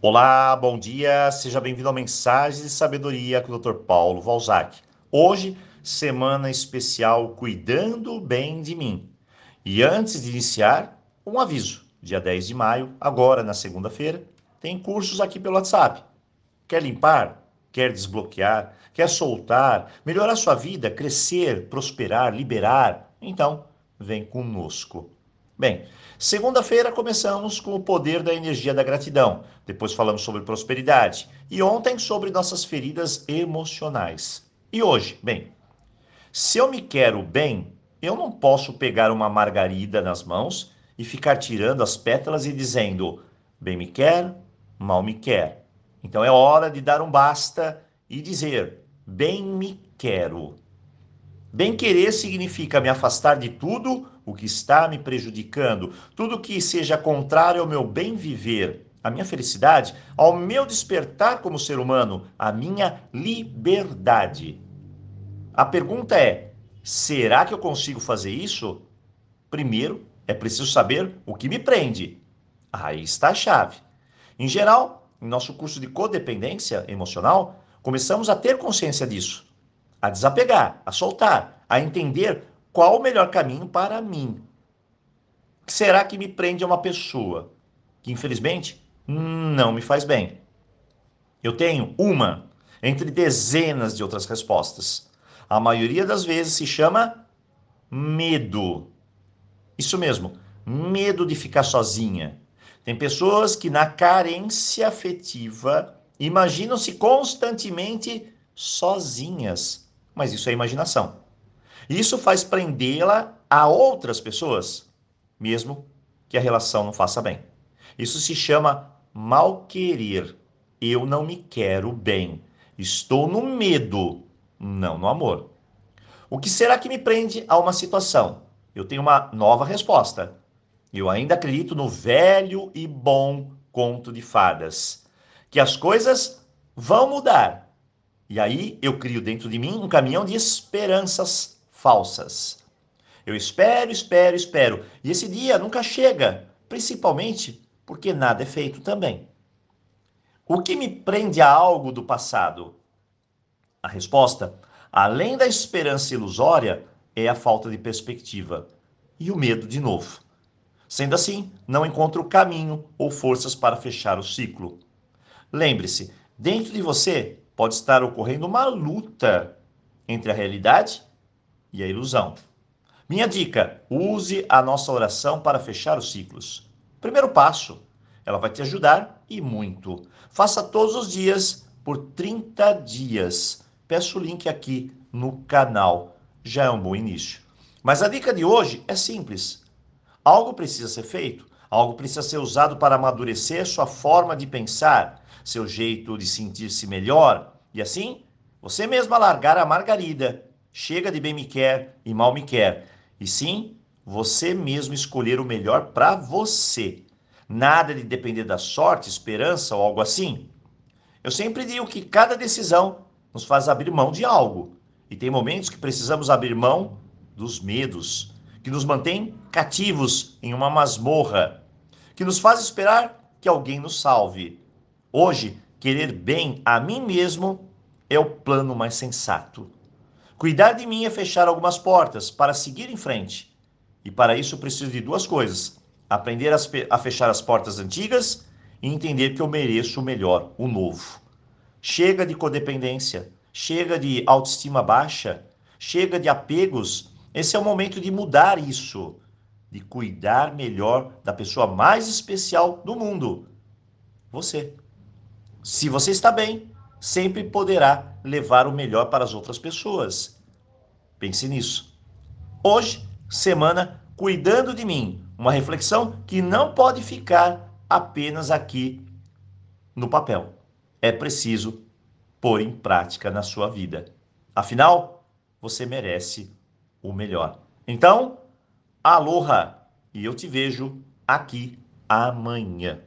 Olá, bom dia, seja bem-vindo ao Mensagens de Sabedoria com o Dr. Paulo Valzac. Hoje, semana especial Cuidando Bem de Mim. E antes de iniciar, um aviso. Dia 10 de maio, agora na segunda-feira, tem cursos aqui pelo WhatsApp. Quer limpar? Quer desbloquear? Quer soltar? Melhorar sua vida? Crescer? Prosperar? Liberar? Então, vem conosco. Bem, segunda-feira começamos com o poder da energia da gratidão. Depois falamos sobre prosperidade. E ontem sobre nossas feridas emocionais. E hoje, bem, se eu me quero bem, eu não posso pegar uma margarida nas mãos e ficar tirando as pétalas e dizendo: bem me quer, mal me quer. Então é hora de dar um basta e dizer: bem me quero. Bem querer significa me afastar de tudo o que está me prejudicando, tudo que seja contrário ao meu bem viver, à minha felicidade, ao meu despertar como ser humano, à minha liberdade. A pergunta é: será que eu consigo fazer isso? Primeiro, é preciso saber o que me prende. Aí está a chave. Em geral, em nosso curso de codependência emocional, começamos a ter consciência disso, a desapegar, a soltar, a entender qual o melhor caminho para mim? Será que me prende a uma pessoa que, infelizmente, não me faz bem? Eu tenho uma entre dezenas de outras respostas. A maioria das vezes se chama medo. Isso mesmo, medo de ficar sozinha. Tem pessoas que, na carência afetiva, imaginam-se constantemente sozinhas. Mas isso é imaginação. Isso faz prendê-la a outras pessoas, mesmo que a relação não faça bem. Isso se chama mal querer. Eu não me quero bem. Estou no medo, não no amor. O que será que me prende a uma situação? Eu tenho uma nova resposta. Eu ainda acredito no velho e bom conto de fadas, que as coisas vão mudar. E aí eu crio dentro de mim um caminhão de esperanças falsas. Eu espero, espero, espero. E esse dia nunca chega, principalmente porque nada é feito também. O que me prende a algo do passado? A resposta, além da esperança ilusória, é a falta de perspectiva e o medo de novo. Sendo assim, não encontro caminho ou forças para fechar o ciclo. Lembre-se, dentro de você pode estar ocorrendo uma luta entre a realidade e a ilusão. Minha dica: use a nossa oração para fechar os ciclos. Primeiro passo, ela vai te ajudar e muito. Faça todos os dias por 30 dias. Peço o link aqui no canal. Já é um bom início. Mas a dica de hoje é simples. Algo precisa ser feito, algo precisa ser usado para amadurecer sua forma de pensar, seu jeito de sentir-se melhor e assim você mesma largar a margarida Chega de bem me quer e mal me quer. E sim, você mesmo escolher o melhor para você. Nada de depender da sorte, esperança ou algo assim. Eu sempre digo que cada decisão nos faz abrir mão de algo. E tem momentos que precisamos abrir mão dos medos, que nos mantém cativos em uma masmorra, que nos faz esperar que alguém nos salve. Hoje, querer bem a mim mesmo é o plano mais sensato. Cuidar de mim é fechar algumas portas para seguir em frente. E para isso preciso de duas coisas: aprender a fechar as portas antigas e entender que eu mereço o melhor, o novo. Chega de codependência, chega de autoestima baixa, chega de apegos. Esse é o momento de mudar isso, de cuidar melhor da pessoa mais especial do mundo, você. Se você está bem, sempre poderá levar o melhor para as outras pessoas. Pense nisso. Hoje, semana Cuidando de mim, uma reflexão que não pode ficar apenas aqui no papel. É preciso pôr em prática na sua vida. Afinal, você merece o melhor. Então, aloha! E eu te vejo aqui amanhã.